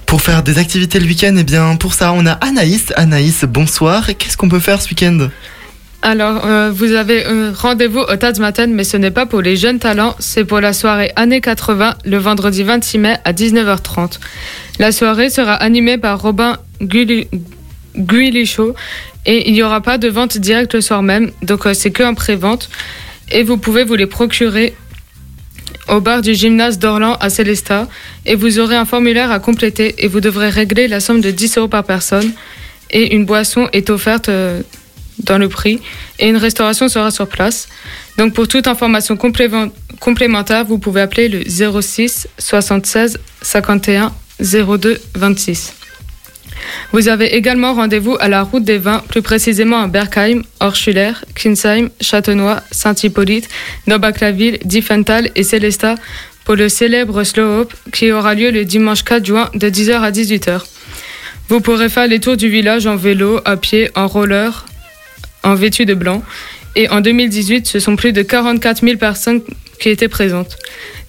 pour faire des activités le week-end, eh bien, pour ça, on a Anaïs. Anaïs, bonsoir. Qu'est-ce qu'on peut faire ce week-end? Alors, euh, vous avez euh, rendez-vous au Matin, mais ce n'est pas pour les jeunes talents, c'est pour la soirée années 80, le vendredi 26 mai à 19h30. La soirée sera animée par Robin Guilichot et il n'y aura pas de vente directe le soir même, donc euh, c'est que en pré-vente. Et vous pouvez vous les procurer au bar du gymnase d'Orlan à Célestat et vous aurez un formulaire à compléter et vous devrez régler la somme de 10 euros par personne et une boisson est offerte dans le prix et une restauration sera sur place. Donc pour toute information complément- complémentaire, vous pouvez appeler le 06 76 51 02 26. Vous avez également rendez-vous à la route des vins, plus précisément à Berkheim, Orschüler, Kinsheim, Châtenois, Saint-Hippolyte, Nobak-la-Ville, Diffenthal et Célestat pour le célèbre Slow Hop qui aura lieu le dimanche 4 juin de 10h à 18h. Vous pourrez faire les tours du village en vélo, à pied, en roller, en vêtu de blanc. Et en 2018, ce sont plus de 44 000 personnes qui étaient présentes.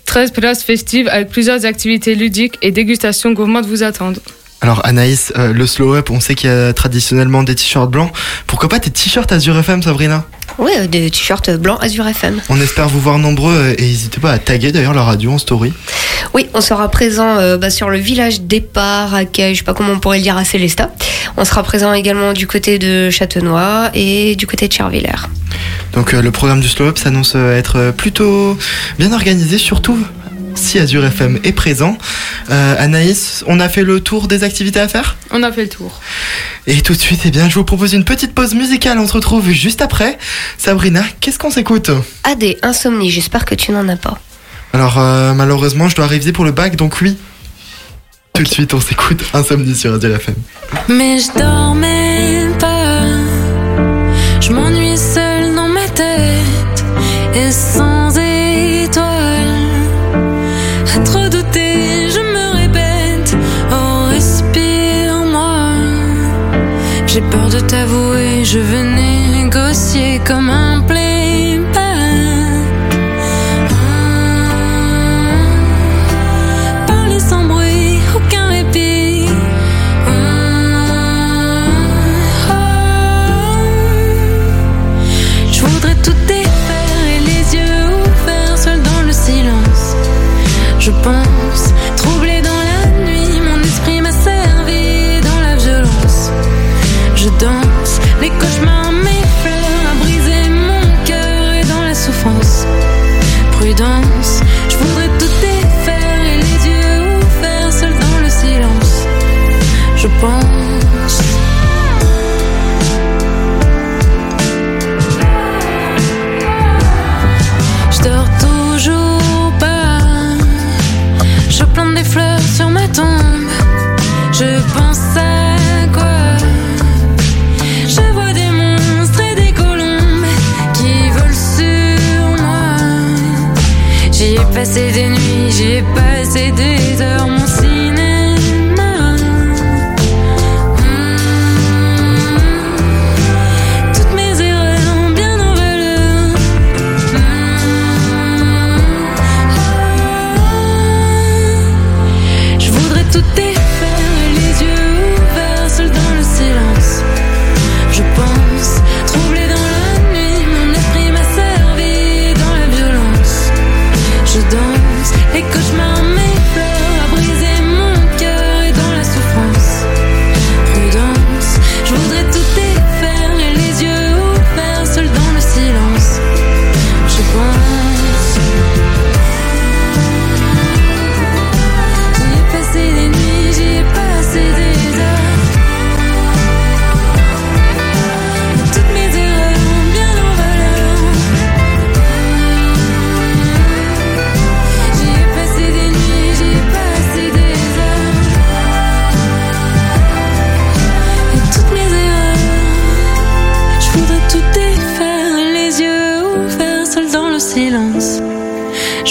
13 places festives avec plusieurs activités ludiques et dégustations gourmandes vous attendent. Alors Anaïs, euh, le slow up, on sait qu'il y a traditionnellement des t-shirts blancs. Pourquoi pas tes t-shirts Azure FM, Sabrina? Oui, euh, des t-shirts blancs Azure FM. On espère vous voir nombreux et n'hésitez pas à taguer d'ailleurs la radio en story. Oui, on sera présent euh, bah, sur le village départ, à je sais pas comment on pourrait le dire, à Célestat. On sera présent également du côté de Châtenois et du côté de Chervillers. Donc euh, le programme du slow up s'annonce être plutôt bien organisé, surtout si Azure FM est présent. Euh, Anaïs, on a fait le tour des activités à faire? On a fait le tour. Et tout de suite, eh bien, je vous propose une petite pause musicale. On se retrouve juste après. Sabrina, qu'est-ce qu'on s'écoute? AD, insomnie, j'espère que tu n'en as pas. Alors, euh, malheureusement, je dois réviser pour le bac, donc oui. Tout de suite, on s'écoute Insomnie sur Azure FM. Mais je dormais pas. Je m'ennuie seule dans ma tête et sans peur de t'avouer, je veux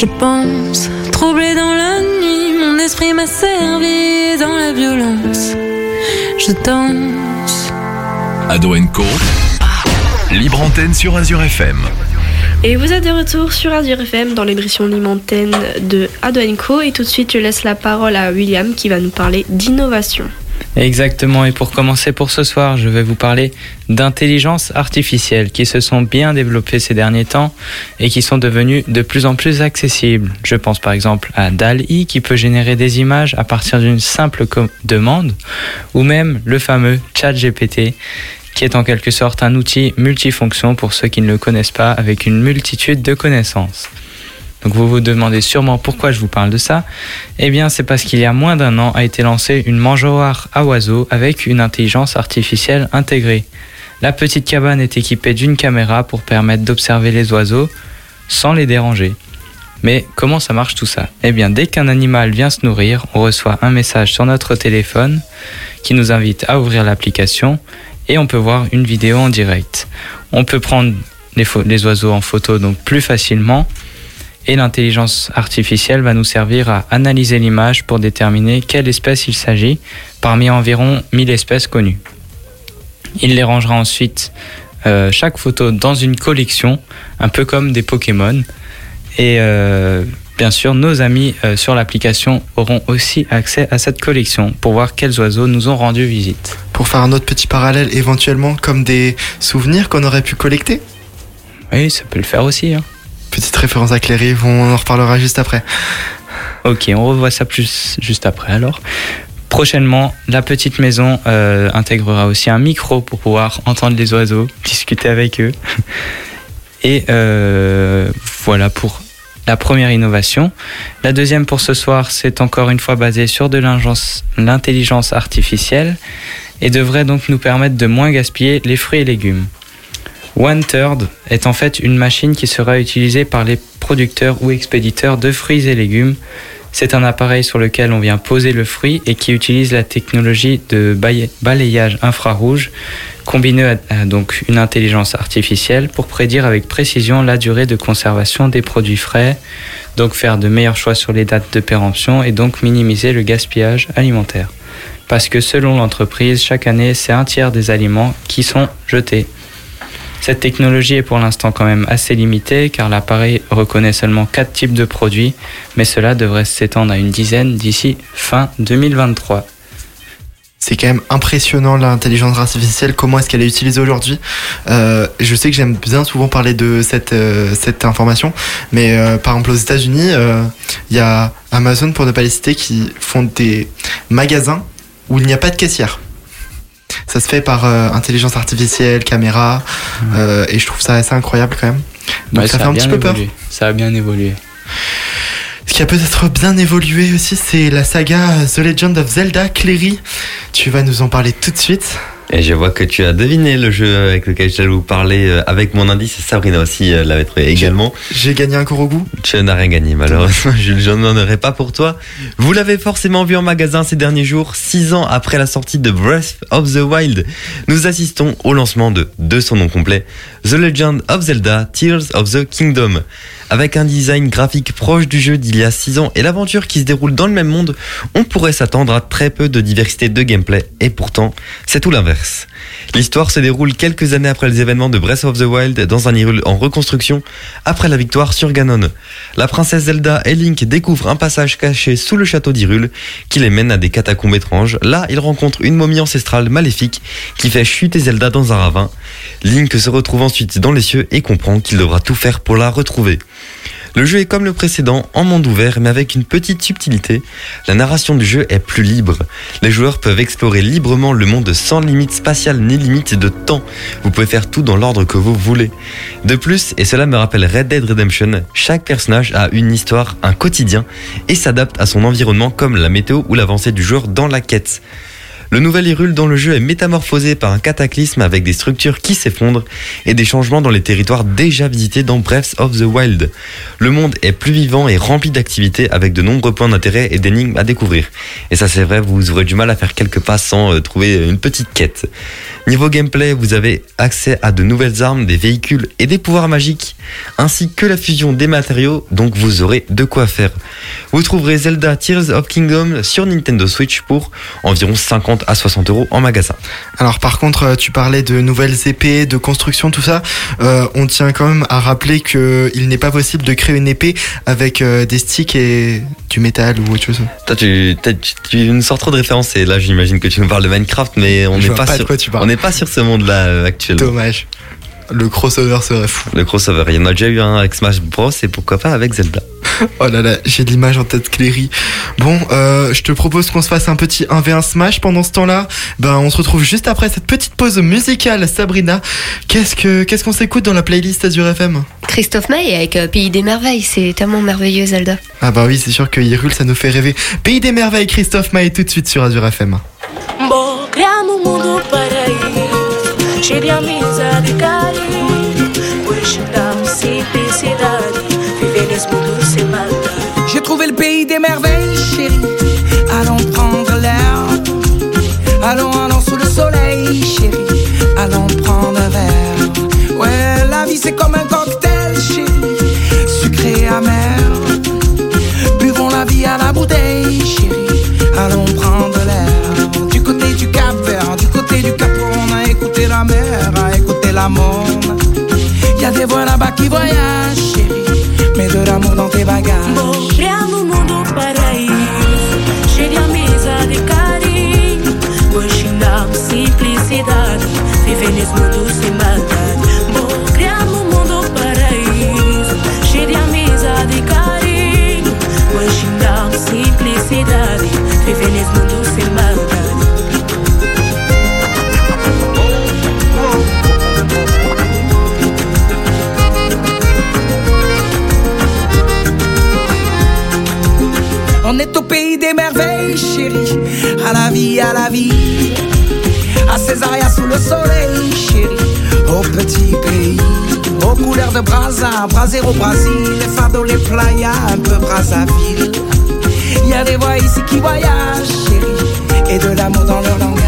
Je pense, troublé dans la nuit, mon esprit m'a servi dans la violence. Je danse. Ado Co. Libre antenne sur Azure FM. Et vous êtes de retour sur Azure FM dans l'émission Limontaine de Ado Co. Et tout de suite, je laisse la parole à William qui va nous parler d'innovation. Exactement, et pour commencer pour ce soir, je vais vous parler d'intelligence artificielle qui se sont bien développées ces derniers temps et qui sont devenues de plus en plus accessibles. Je pense par exemple à DAL-I qui peut générer des images à partir d'une simple demande, ou même le fameux ChatGPT qui est en quelque sorte un outil multifonction pour ceux qui ne le connaissent pas avec une multitude de connaissances. Donc vous vous demandez sûrement pourquoi je vous parle de ça. Eh bien c'est parce qu'il y a moins d'un an a été lancée une mangeoire à oiseaux avec une intelligence artificielle intégrée. La petite cabane est équipée d'une caméra pour permettre d'observer les oiseaux sans les déranger. Mais comment ça marche tout ça? Eh bien dès qu'un animal vient se nourrir, on reçoit un message sur notre téléphone qui nous invite à ouvrir l'application et on peut voir une vidéo en direct. On peut prendre les, les oiseaux en photo donc plus facilement et l'intelligence artificielle va nous servir à analyser l'image pour déterminer quelle espèce il s'agit parmi environ 1000 espèces connues. Il les rangera ensuite euh, chaque photo dans une collection, un peu comme des Pokémon. Et euh, bien sûr, nos amis euh, sur l'application auront aussi accès à cette collection pour voir quels oiseaux nous ont rendu visite. Pour faire un autre petit parallèle, éventuellement comme des souvenirs qu'on aurait pu collecter? Oui, ça peut le faire aussi. hein. Petite référence à Cléry, on en reparlera juste après. Ok, on revoit ça plus juste après alors. Prochainement, la petite maison euh, intégrera aussi un micro pour pouvoir entendre les oiseaux, discuter avec eux. Et euh, voilà pour la première innovation. La deuxième pour ce soir, c'est encore une fois basé sur de l'intelligence artificielle et devrait donc nous permettre de moins gaspiller les fruits et légumes. One Third est en fait une machine qui sera utilisée par les producteurs ou expéditeurs de fruits et légumes. C'est un appareil sur lequel on vient poser le fruit et qui utilise la technologie de balayage infrarouge combinée à donc une intelligence artificielle pour prédire avec précision la durée de conservation des produits frais, donc faire de meilleurs choix sur les dates de péremption et donc minimiser le gaspillage alimentaire. Parce que selon l'entreprise, chaque année, c'est un tiers des aliments qui sont jetés. Cette technologie est pour l'instant quand même assez limitée car l'appareil reconnaît seulement 4 types de produits, mais cela devrait s'étendre à une dizaine d'ici fin 2023. C'est quand même impressionnant l'intelligence artificielle, comment est-ce qu'elle est utilisée aujourd'hui. Euh, je sais que j'aime bien souvent parler de cette, euh, information, mais euh, par exemple aux États-Unis, il y a Amazon, pour ne pas les citer, qui font des magasins où il n'y a pas de caissière. Ça se fait par euh, intelligence artificielle, caméra, euh, et je trouve ça assez incroyable quand même. Donc Ouais, ça, fait un petit peu peur. Ça a bien évolué. Ce qui a peut-être bien évolué aussi, c'est la saga The Legend of Zelda Cléry. Tu vas nous en parler tout de suite. Et je vois que tu as deviné le jeu avec lequel j'allais vous parler euh, avec mon indice. Sabrina aussi euh, l'avait trouvé également. J'ai gagné un Korogu. Tu n'as rien gagné malheureusement, je je n'en aurai pas pour toi. Vous l'avez forcément vu en magasin ces derniers jours, six ans après la sortie de Breath of the Wild. Nous assistons au lancement de, de son nom complet, The Legend of Zelda Tears of the Kingdom. Avec un design graphique proche du jeu d'il y a 6 ans et l'aventure qui se déroule dans le même monde, on pourrait s'attendre à très peu de diversité de gameplay, et pourtant, c'est tout l'inverse. L'histoire se déroule quelques années après les événements de Breath of the Wild dans un Hyrule en reconstruction, après la victoire sur Ganon. La princesse Zelda et Link découvrent un passage caché sous le château d'Hyrule qui les mène à des catacombes étranges. Là, ils rencontrent une momie ancestrale maléfique qui fait chuter Zelda dans un ravin. Link se retrouve ensuite dans les cieux et comprend qu'il devra tout faire pour la retrouver. Le jeu est comme le précédent, en monde ouvert, mais avec une petite subtilité. La narration du jeu est plus libre. Les joueurs peuvent explorer librement le monde sans limite spatiale ni limite de temps. Vous pouvez faire tout dans l'ordre que vous voulez. De plus, et cela me rappelle Red Dead Redemption, chaque personnage a une histoire, un quotidien, et s'adapte à son environnement comme la météo ou l'avancée du joueur dans la quête. Le nouvel Hyrule dans le jeu est métamorphosé par un cataclysme avec des structures qui s'effondrent et des changements dans les territoires déjà visités dans Breath of the Wild. Le monde est plus vivant et rempli d'activités avec de nombreux points d'intérêt et d'énigmes à découvrir. Et ça c'est vrai, vous aurez du mal à faire quelques pas sans euh, trouver une petite quête. Niveau gameplay, vous avez accès à de nouvelles armes, des véhicules et des pouvoirs magiques, ainsi que la fusion des matériaux, donc vous aurez de quoi faire. Vous trouverez Zelda Tears of Kingdom sur Nintendo Switch pour environ 50 à 60 euros en magasin. Alors par contre, euh, tu parlais de nouvelles épées, de construction, tout ça. Euh, on tient quand même à rappeler que il n'est pas possible de créer une épée avec euh, des sticks et du métal ou autre chose. Toi, tu, tu, tu nous sors trop de références et là, j'imagine que tu nous parles de Minecraft, mais on n'est pas, pas de sur, quoi tu parles. on n'est pas sur ce monde-là euh, actuellement. Dommage. Le crossover serait fou. Le crossover, il y en a déjà eu un avec Smash Bros et pourquoi pas avec Zelda. Oh là là, j'ai de l'image en tête Cléry. Bon, euh, je te propose qu'on se fasse un petit 1v1 Smash pendant ce temps-là. Ben, on se retrouve juste après cette petite pause musicale. Sabrina, qu'est-ce que qu'est-ce qu'on s'écoute dans la playlist Azure FM Christophe May avec euh, Pays des Merveilles, c'est tellement merveilleux Zelda. Ah bah oui, c'est sûr que Hyrule, ça nous fait rêver. Pays des merveilles, Christophe Maé tout de suite sur Azure FM. Bom, J'ai trouvé le pays des merveilles, chérie. Allons prendre l'air. Allons, allons sous le soleil, chérie. Allons prendre un verre. Ouais, la vie c'est comme un cocktail, chérie. Sucré amer. Buvons la vie à la bouteille, chérie. Allons la monde. Y a des voix là-bas qui voyagent, chérie. Mets de l'amour dans tes bagages. Paraíso On est au pays des merveilles, chérie. À la vie, à la vie. À Césaria sous le soleil, chérie. Au petit pays. Aux couleurs de Brasa, Braser au Brésil. Les fardeaux, les playas, un peu Brazzaville. Y a des voix ici qui voyagent, chérie. Et de l'amour dans leur langage.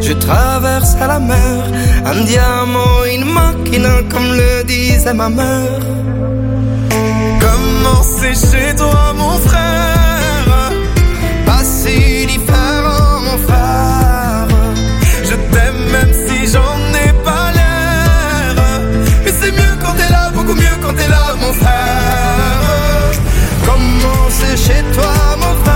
je traverse à la mer un diamant, une machina, comme le disait ma mère. Comment c'est chez toi, mon frère? Pas si différent, mon frère. Je t'aime même si j'en ai pas l'air. Mais c'est mieux quand t'es là, beaucoup mieux quand t'es là, mon frère. Comment c'est chez toi, mon frère?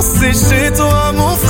C'est chez toi, mon frère?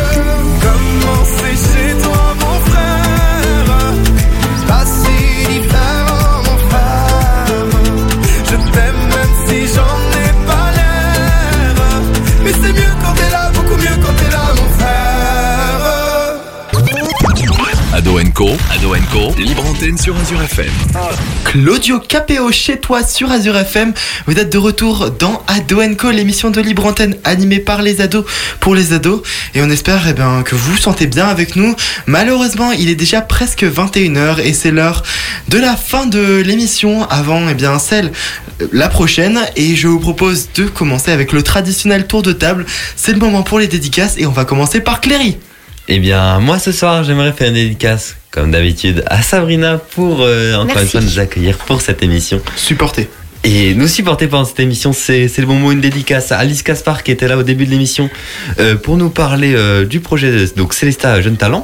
Co, Ado Co, libre antenne sur Azure FM. Claudio Capéo chez toi sur Azure FM. Vous êtes de retour dans Ado Co, l'émission de libre antenne animée par les ados pour les ados. Et on espère eh bien, que vous vous sentez bien avec nous. Malheureusement, il est déjà presque 21h et c'est l'heure de la fin de l'émission avant eh bien, celle euh, la prochaine. Et je vous propose de commencer avec le traditionnel tour de table. C'est le moment pour les dédicaces et on va commencer par Cléry. Eh bien, moi ce soir, j'aimerais faire une dédicace, comme d'habitude, à Sabrina pour euh, encore Merci. une fois nous accueillir pour cette émission. Supporter. Et nous supporter pendant cette émission, c'est c'est le bon mot, une dédicace à Alice Caspar qui était là au début de l'émission euh, pour nous parler euh, du projet de, donc Célesta Jeune Talent.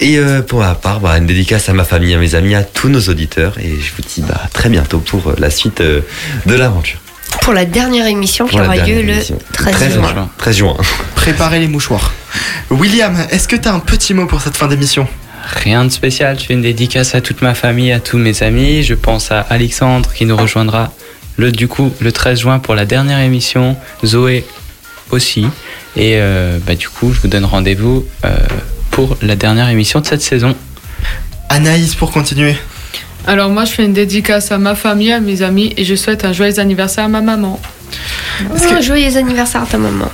Et euh, pour ma part, bah, une dédicace à ma famille, à mes amis, à tous nos auditeurs. Et je vous dis bah, à très bientôt pour euh, la suite euh, de l'aventure. Pour la dernière émission qui aura lieu le émission. 13 13 juin. juin. 13 juin. Préparez les mouchoirs. William, est-ce que tu as un petit mot pour cette fin d'émission? Rien de spécial, je fais une dédicace à toute ma famille, à tous mes amis. Je pense à Alexandre qui nous rejoindra le, du coup le 13 juin pour la dernière émission, Zoé aussi. Et euh, bah, du coup, je vous donne rendez-vous euh, pour la dernière émission de cette saison. Anaïs, pour continuer. Alors moi, je fais une dédicace à ma famille, à mes amis, et je souhaite un joyeux anniversaire à ma maman. Oh, Joyeux anniversaire à ta maman.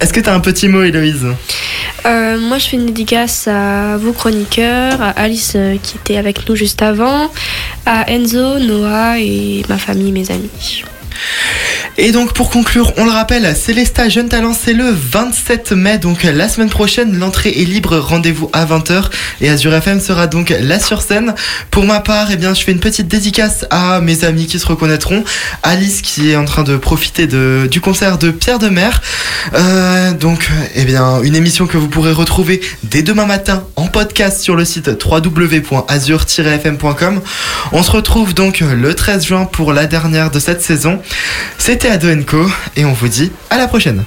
Est-ce que tu as un petit mot, Héloïse? Euh, moi, je fais une dédicace à vous chroniqueurs, à Alice euh, qui était avec nous juste avant, à Enzo, Noah et ma famille, mes amis. Et donc pour conclure, on le rappelle, Célesta Jeune Talent, c'est le 27 mai, donc la semaine prochaine, l'entrée est libre, rendez-vous à 20h et Azure FM sera donc là sur scène. Pour ma part, eh bien, je fais une petite dédicace à mes amis qui se reconnaîtront, Alice qui est en train de profiter du concert de Pierre de Mer. Euh, donc, eh bien, une émission que vous pourrez retrouver dès demain matin en podcast sur le site www.azure-fm.com. On se retrouve donc le 13 juin pour la dernière de cette saison. C'était Ado Co et on vous dit à la prochaine.